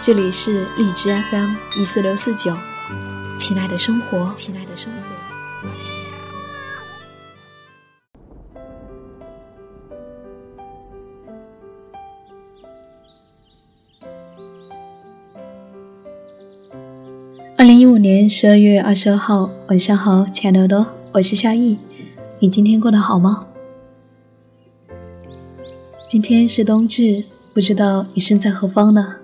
这里是荔枝 FM 一四六四九，亲爱的生活，亲爱的生活。二零一五年十二月二十二号晚上好，亲爱的多，我是夏意，你今天过得好吗？今天是冬至，不知道你身在何方呢？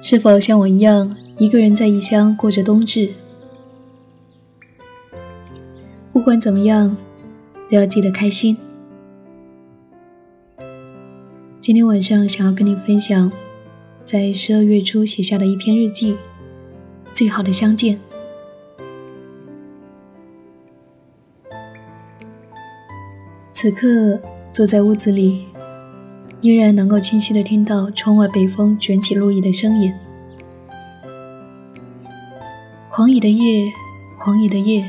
是否像我一样，一个人在异乡过着冬至？不管怎么样，都要记得开心。今天晚上想要跟你分享，在十二月初写下的一篇日记，《最好的相见》。此刻坐在屋子里。依然能够清晰的听到窗外北风卷起落叶的声音。狂野的夜，狂野的夜，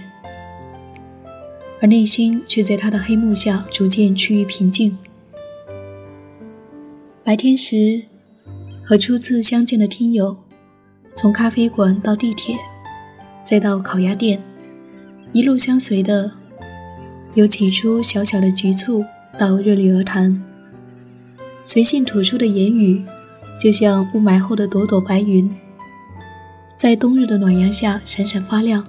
而内心却在他的黑幕下逐渐趋于平静。白天时，和初次相见的听友，从咖啡馆到地铁，再到烤鸭店，一路相随的，由起初小小的局促到热烈而谈。随性吐出的言语，就像雾霾后的朵朵白云，在冬日的暖阳下闪闪发亮。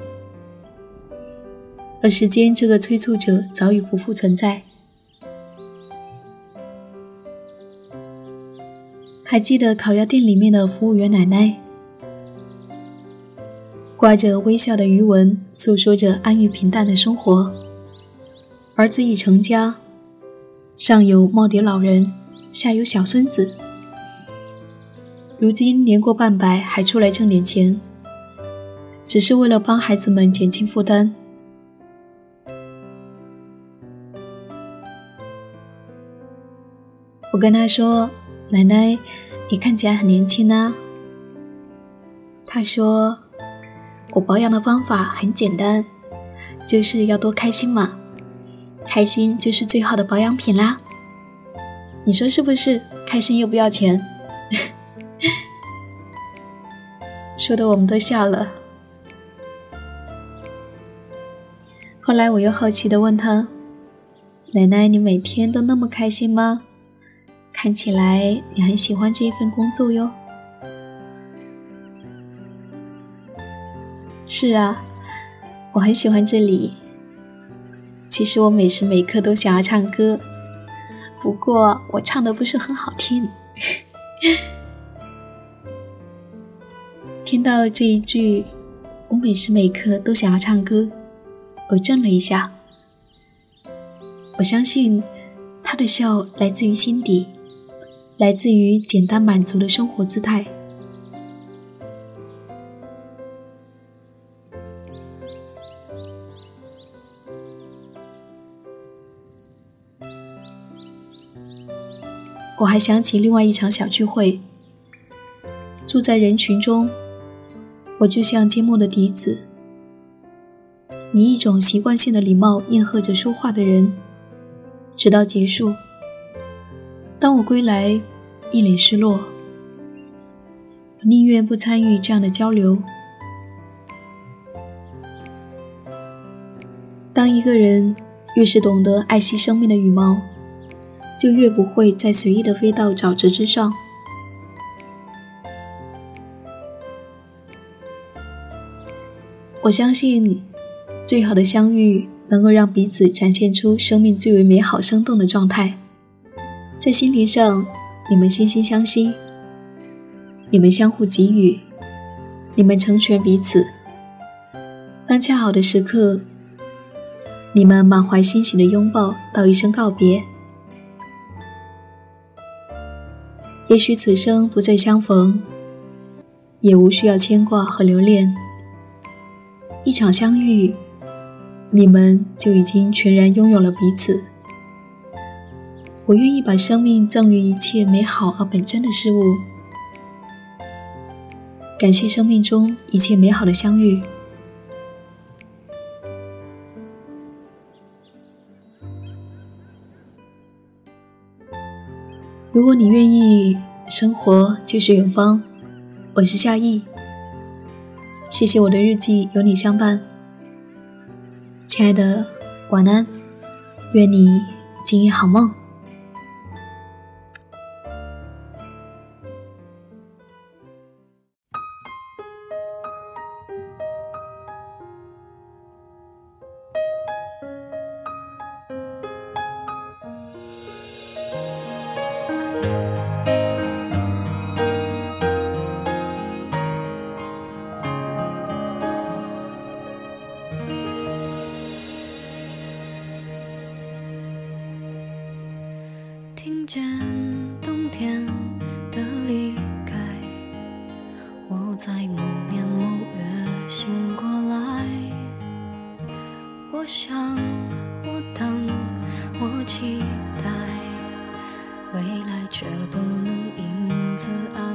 而时间这个催促者早已不复存在。还记得烤鸭店里面的服务员奶奶，挂着微笑的余纹，诉说着安逸平淡的生活。儿子已成家，上有耄耋老人。下有小孙子，如今年过半百还出来挣点钱，只是为了帮孩子们减轻负担。我跟他说：“奶奶，你看起来很年轻啊。”他说：“我保养的方法很简单，就是要多开心嘛，开心就是最好的保养品啦。”你说是不是？开心又不要钱，说的我们都笑了。后来我又好奇的问他：“奶奶，你每天都那么开心吗？看起来你很喜欢这一份工作哟。”是啊，我很喜欢这里。其实我每时每刻都想要唱歌。不过我唱的不是很好听。听到这一句，我每时每刻都想要唱歌。我怔了一下。我相信他的笑来自于心底，来自于简单满足的生活姿态。我还想起另外一场小聚会，住在人群中，我就像缄默的笛子，以一种习惯性的礼貌应和着说话的人，直到结束。当我归来，一脸失落，我宁愿不参与这样的交流。当一个人越是懂得爱惜生命的羽毛。就越不会再随意的飞到沼泽之上。我相信，最好的相遇能够让彼此展现出生命最为美好生动的状态。在心灵上，你们惺惺相惜，你们相互给予，你们成全彼此。当恰好的时刻，你们满怀欣喜的拥抱，道一声告别。也许此生不再相逢，也无需要牵挂和留恋。一场相遇，你们就已经全然拥有了彼此。我愿意把生命赠予一切美好而本真的事物，感谢生命中一切美好的相遇。如果你愿意，生活就是远方。我是夏意，谢谢我的日记有你相伴，亲爱的，晚安，愿你今夜好梦。听见冬天的离开，我在某年某月醒过来。我想，我等，我期待，未来却不能因此安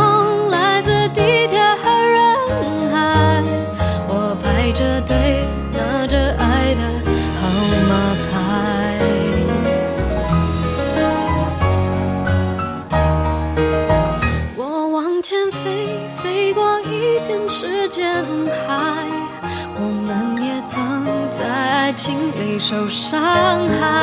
受伤害，